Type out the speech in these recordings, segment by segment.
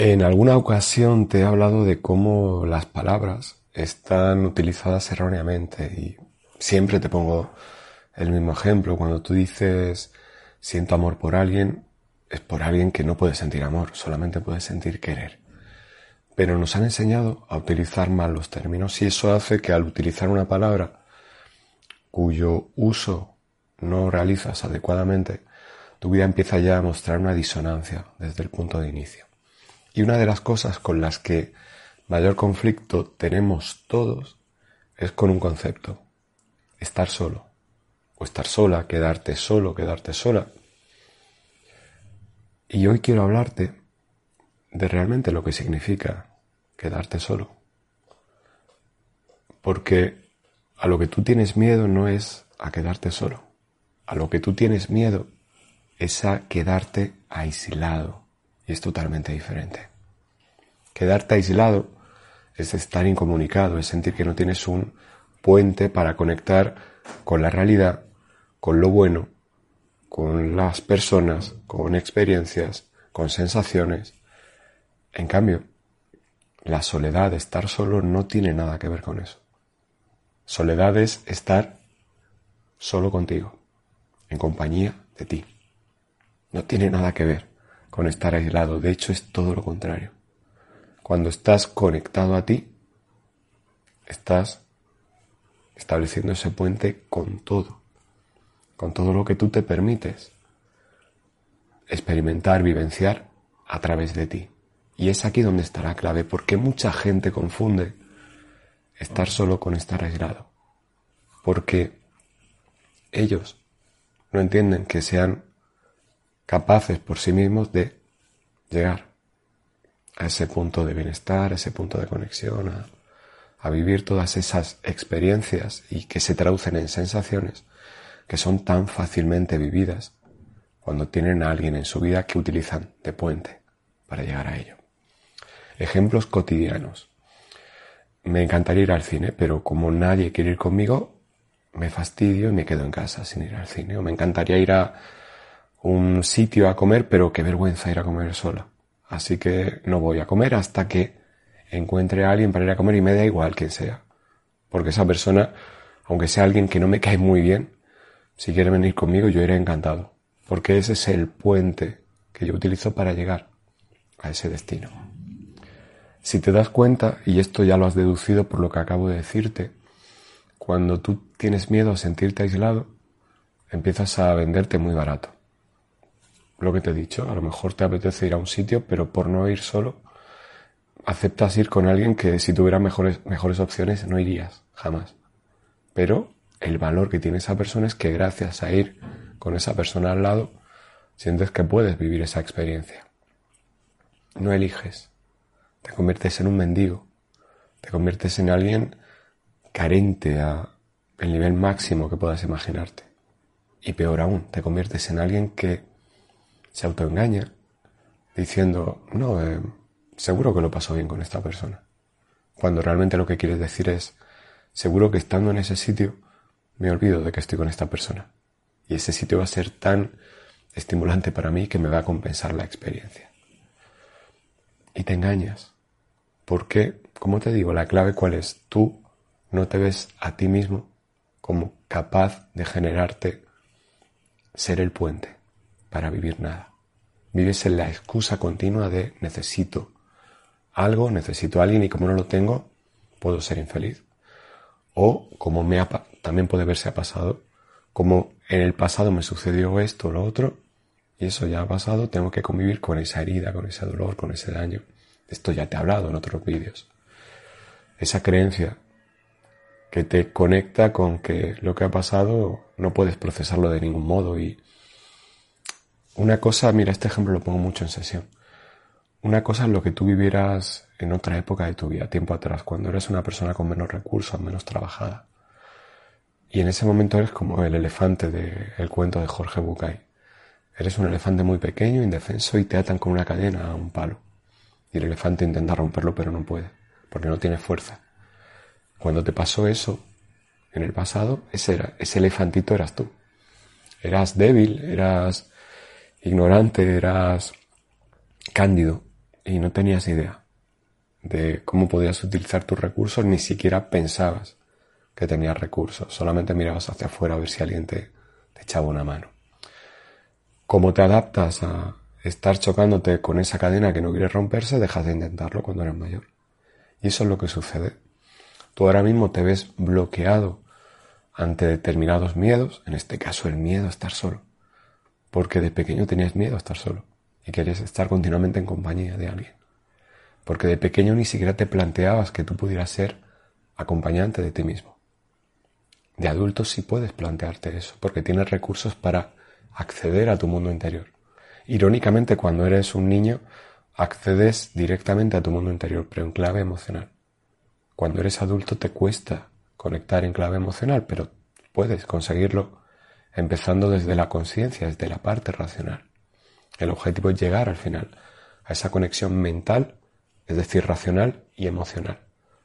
En alguna ocasión te he hablado de cómo las palabras están utilizadas erróneamente y siempre te pongo el mismo ejemplo. Cuando tú dices siento amor por alguien, es por alguien que no puede sentir amor, solamente puede sentir querer. Pero nos han enseñado a utilizar mal los términos y eso hace que al utilizar una palabra cuyo uso no realizas adecuadamente, tu vida empieza ya a mostrar una disonancia desde el punto de inicio. Y una de las cosas con las que mayor conflicto tenemos todos es con un concepto. Estar solo. O estar sola, quedarte solo, quedarte sola. Y hoy quiero hablarte de realmente lo que significa quedarte solo. Porque a lo que tú tienes miedo no es a quedarte solo. A lo que tú tienes miedo es a quedarte aislado y es totalmente diferente. Quedarte aislado es estar incomunicado, es sentir que no tienes un puente para conectar con la realidad, con lo bueno, con las personas, con experiencias, con sensaciones. En cambio, la soledad, estar solo, no tiene nada que ver con eso. Soledad es estar solo contigo, en compañía de ti. No tiene nada que ver con estar aislado. De hecho, es todo lo contrario. Cuando estás conectado a ti, estás estableciendo ese puente con todo, con todo lo que tú te permites experimentar, vivenciar a través de ti. Y es aquí donde está la clave, porque mucha gente confunde estar solo con estar aislado. Porque ellos no entienden que sean capaces por sí mismos de llegar a ese punto de bienestar, a ese punto de conexión, a, vivir todas esas experiencias y que se traducen en sensaciones que son tan fácilmente vividas cuando tienen a alguien en su vida que utilizan de puente para llegar a ello. Ejemplos cotidianos. Me encantaría ir al cine, pero como nadie quiere ir conmigo, me fastidio y me quedo en casa sin ir al cine. O me encantaría ir a un sitio a comer, pero qué vergüenza ir a comer sola. Así que no voy a comer hasta que encuentre a alguien para ir a comer y me da igual quién sea. Porque esa persona, aunque sea alguien que no me cae muy bien, si quiere venir conmigo yo iré encantado. Porque ese es el puente que yo utilizo para llegar a ese destino. Si te das cuenta, y esto ya lo has deducido por lo que acabo de decirte, cuando tú tienes miedo a sentirte aislado, empiezas a venderte muy barato lo que te he dicho, a lo mejor te apetece ir a un sitio, pero por no ir solo, aceptas ir con alguien que si tuviera mejores, mejores opciones no irías, jamás. Pero el valor que tiene esa persona es que gracias a ir con esa persona al lado, sientes que puedes vivir esa experiencia. No eliges, te conviertes en un mendigo, te conviertes en alguien carente a el nivel máximo que puedas imaginarte. Y peor aún, te conviertes en alguien que se autoengaña diciendo, no, eh, seguro que lo paso bien con esta persona. Cuando realmente lo que quieres decir es, seguro que estando en ese sitio me olvido de que estoy con esta persona. Y ese sitio va a ser tan estimulante para mí que me va a compensar la experiencia. Y te engañas. Porque, como te digo, la clave cuál es? Tú no te ves a ti mismo como capaz de generarte ser el puente para vivir nada. Vives en la excusa continua de necesito algo, necesito a alguien y como no lo tengo, puedo ser infeliz. O como me ha, también puede verse ha pasado, como en el pasado me sucedió esto o lo otro, y eso ya ha pasado, tengo que convivir con esa herida, con ese dolor, con ese daño. Esto ya te he hablado en otros vídeos. Esa creencia que te conecta con que lo que ha pasado no puedes procesarlo de ningún modo y una cosa, mira, este ejemplo lo pongo mucho en sesión. una cosa es lo que tú vivieras en otra época de tu vida, tiempo atrás, cuando eres una persona con menos recursos, menos trabajada. Y en ese momento eres como el elefante del cuento de Jorge Bucay. Eres un elefante muy pequeño, indefenso, y te atan con una cadena a un palo. Y el elefante intenta romperlo, pero no puede, porque no tiene fuerza. Cuando te pasó eso, en el pasado, ese, era, ese elefantito eras tú. Eras débil, eras ignorante, eras cándido y no tenías idea de cómo podías utilizar tus recursos, ni siquiera pensabas que tenías recursos, solamente mirabas hacia afuera a ver si alguien te, echaba una mano. ¿Cómo te adaptas a estar chocándote con esa cadena que no quiere romperse? Dejas de intentarlo cuando eres mayor. Y eso es lo que sucede. Tú ahora mismo te ves bloqueado ante determinados miedos, en este caso el miedo a estar solo, porque de pequeño tenías miedo a estar solo y querías estar continuamente en compañía de alguien, porque de pequeño ni siquiera te planteabas que tú pudieras ser acompañante de ti mismo. De adulto sí puedes plantearte eso, porque tienes recursos para acceder a tu mundo interior. Irónicamente, cuando eres un niño, accedes directamente a tu mundo interior, pero en clave emocional. Cuando eres adulto te cuesta conectar en clave emocional, pero puedes conseguirlo empezando desde la conciencia, desde la parte racional. El objetivo es llegar al final a esa conexión mental, es decir, racional y emocional,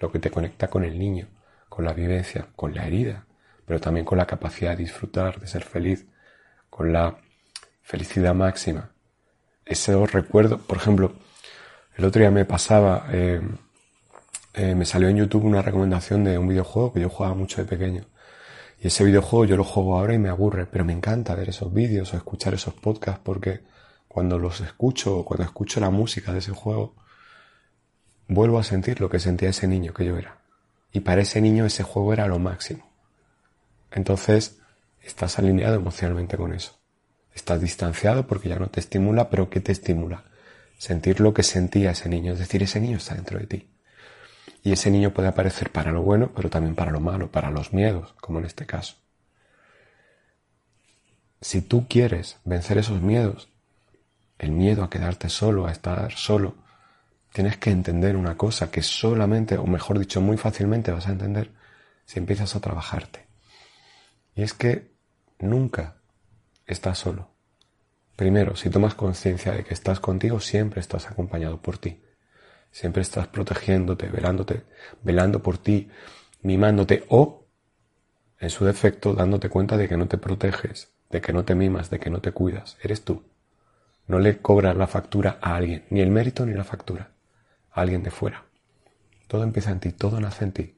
lo que te conecta con el niño, con la vivencia, con la herida, pero también con la capacidad de disfrutar, de ser feliz, con la felicidad máxima. Ese recuerdo, por ejemplo, el otro día me pasaba, eh, eh, me salió en YouTube una recomendación de un videojuego que yo jugaba mucho de pequeño. Y ese videojuego yo lo juego ahora y me aburre, pero me encanta ver esos vídeos o escuchar esos podcasts porque cuando los escucho o cuando escucho la música de ese juego, vuelvo a sentir lo que sentía ese niño que yo era. Y para ese niño ese juego era lo máximo. Entonces, estás alineado emocionalmente con eso. Estás distanciado porque ya no te estimula, pero ¿qué te estimula? Sentir lo que sentía ese niño, es decir, ese niño está dentro de ti. Y ese niño puede aparecer para lo bueno, pero también para lo malo, para los miedos, como en este caso. Si tú quieres vencer esos miedos, el miedo a quedarte solo, a estar solo, tienes que entender una cosa que solamente, o mejor dicho, muy fácilmente vas a entender si empiezas a trabajarte. Y es que nunca estás solo. Primero, si tomas conciencia de que estás contigo, siempre estás acompañado por ti. Siempre estás protegiéndote, velándote, velando por ti, mimándote o, en su defecto, dándote cuenta de que no te proteges, de que no te mimas, de que no te cuidas. Eres tú. No le cobras la factura a alguien, ni el mérito ni la factura, a alguien de fuera. Todo empieza en ti, todo nace en ti.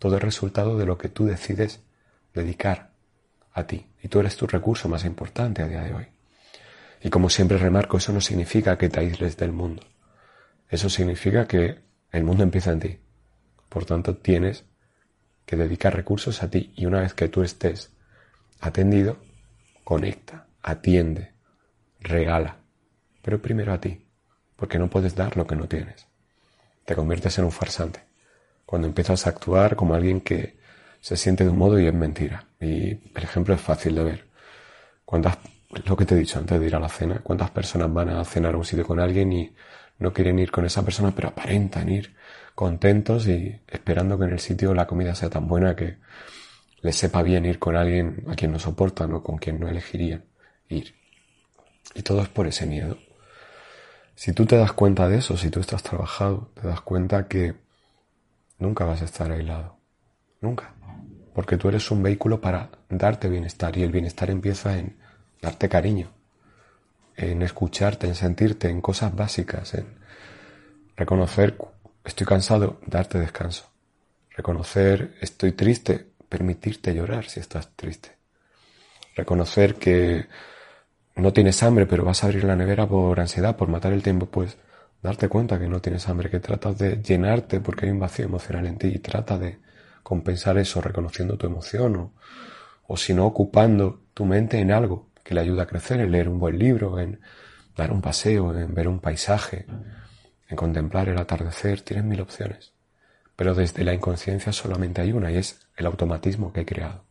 Todo es resultado de lo que tú decides dedicar a ti y tú eres tu recurso más importante a día de hoy. Y como siempre remarco, eso no significa que te aísles del mundo. Eso significa que el mundo empieza en ti. Por tanto, tienes que dedicar recursos a ti y una vez que tú estés atendido, conecta, atiende, regala, pero primero a ti, porque no puedes dar lo que no tienes. Te conviertes en un farsante. Cuando empiezas a actuar como alguien que se siente de un modo y es mentira. Y el ejemplo es fácil de ver. ¿Cuántas, lo que te he dicho antes de ir a la cena, cuántas personas van a cenar a un sitio con alguien y no quieren ir con esa persona, pero aparentan ir contentos y esperando que en el sitio la comida sea tan buena que les sepa bien ir con alguien a quien no soportan o con quien no elegirían ir. Y todo es por ese miedo. Si tú te das cuenta de eso, si tú estás trabajado, te das cuenta que nunca vas a estar aislado. Nunca porque tú eres un vehículo para darte bienestar y el bienestar empieza en darte cariño, en escucharte, en sentirte, en cosas básicas, en reconocer estoy cansado, darte descanso, reconocer estoy triste, permitirte llorar si estás triste, reconocer que no tienes hambre pero vas a abrir la nevera por ansiedad, por matar el tiempo, pues darte cuenta que no tienes hambre, que tratas de llenarte porque hay un vacío emocional en ti y trata de compensar eso reconociendo tu emoción o, o si no ocupando tu mente en algo que le ayuda a crecer, en leer un buen libro, en dar un paseo, en ver un paisaje, en contemplar el atardecer, tienes mil opciones. Pero desde la inconsciencia solamente hay una y es el automatismo que he creado.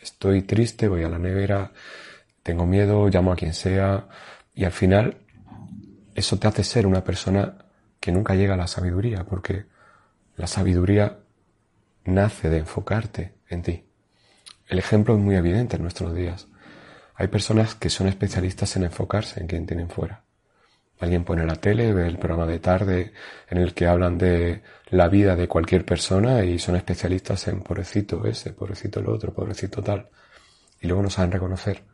Estoy triste, voy a la nevera, tengo miedo, llamo a quien sea y al final eso te hace ser una persona que nunca llega a la sabiduría, porque la sabiduría nace de enfocarte en ti. El ejemplo es muy evidente en nuestros días. Hay personas que son especialistas en enfocarse en quien tienen fuera. Alguien pone la tele, ve el programa de tarde en el que hablan de la vida de cualquier persona y son especialistas en pobrecito ese, pobrecito el otro, pobrecito tal. Y luego no saben reconocer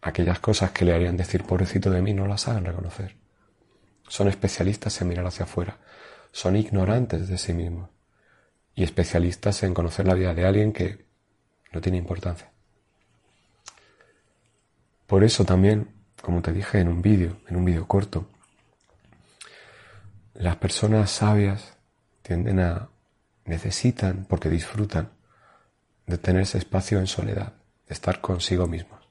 aquellas cosas que le harían decir pobrecito de mí, no las saben reconocer. Son especialistas en mirar hacia afuera. Son ignorantes de sí mismos. Y especialistas en conocer la vida de alguien que no tiene importancia. Por eso también como te dije en un vídeo, en un vídeo corto, las personas sabias tienden a, necesitan, porque disfrutan, de tener ese espacio en soledad, de estar consigo mismos.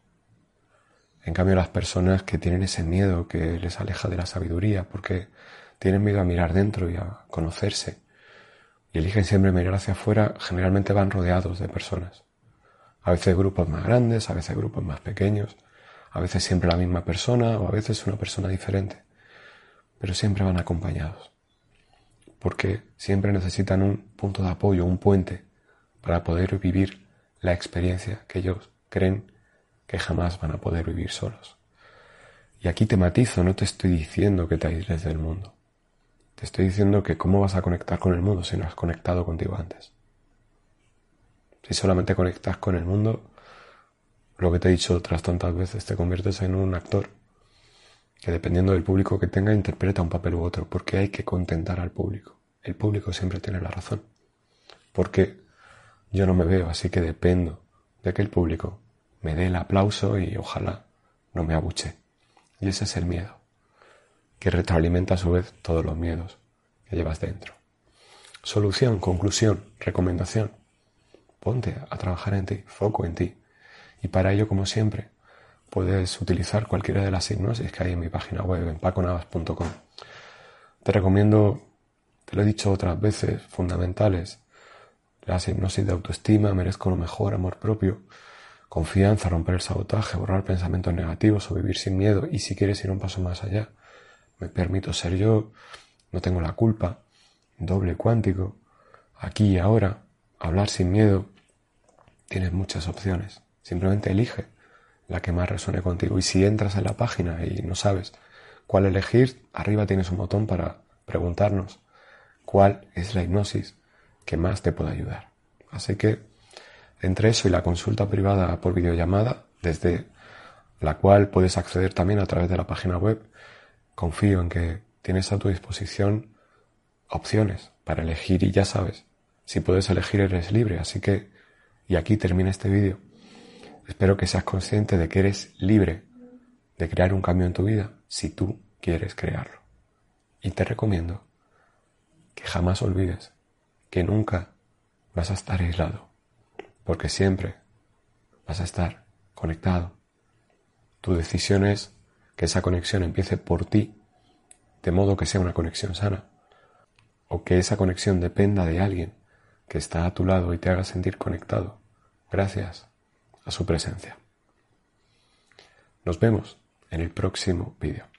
En cambio, las personas que tienen ese miedo que les aleja de la sabiduría, porque tienen miedo a mirar dentro y a conocerse, y eligen siempre mirar hacia afuera, generalmente van rodeados de personas. A veces grupos más grandes, a veces grupos más pequeños, a veces siempre la misma persona o a veces una persona diferente, pero siempre van acompañados, porque siempre necesitan un punto de apoyo, un puente para poder vivir la experiencia que ellos creen que jamás van a poder vivir solos. Y aquí te matizo, no te estoy diciendo que te aísles del mundo. Te estoy diciendo que cómo vas a conectar con el mundo si no has conectado contigo antes. Si solamente conectas con el mundo, lo que te he dicho otras tantas veces, te conviertes en un actor que dependiendo del público que tenga interpreta un papel u otro, porque hay que contentar al público. El público siempre tiene la razón. Porque yo no me veo, así que dependo de que el público me dé el aplauso y ojalá no me abuche. Y ese es el miedo, que retroalimenta a su vez todos los miedos que llevas dentro. Solución, conclusión, recomendación. Ponte a trabajar en ti, foco en ti. Y para ello, como siempre, puedes utilizar cualquiera de las hipnosis que hay en mi página web, en paconavas.com. Te recomiendo, te lo he dicho otras veces, fundamentales, las hipnosis de autoestima, merezco lo mejor, amor propio, confianza, romper el sabotaje, borrar pensamientos negativos o vivir sin miedo. Y si quieres ir un paso más allá, me permito ser yo, no tengo la culpa, doble cuántico, aquí y ahora, hablar sin miedo, tienes muchas opciones. Simplemente elige la que más resuene contigo. Y si entras en la página y no sabes cuál elegir, arriba tienes un botón para preguntarnos cuál es la hipnosis que más te puede ayudar. Así que entre eso y la consulta privada por videollamada, desde la cual puedes acceder también a través de la página web, confío en que tienes a tu disposición opciones para elegir y ya sabes, si puedes elegir eres libre. Así que, y aquí termina este vídeo. Espero que seas consciente de que eres libre de crear un cambio en tu vida si tú quieres crearlo. Y te recomiendo que jamás olvides que nunca vas a estar aislado, porque siempre vas a estar conectado. Tu decisión es que esa conexión empiece por ti, de modo que sea una conexión sana, o que esa conexión dependa de alguien que está a tu lado y te haga sentir conectado. Gracias a su presencia. Nos vemos en el próximo vídeo.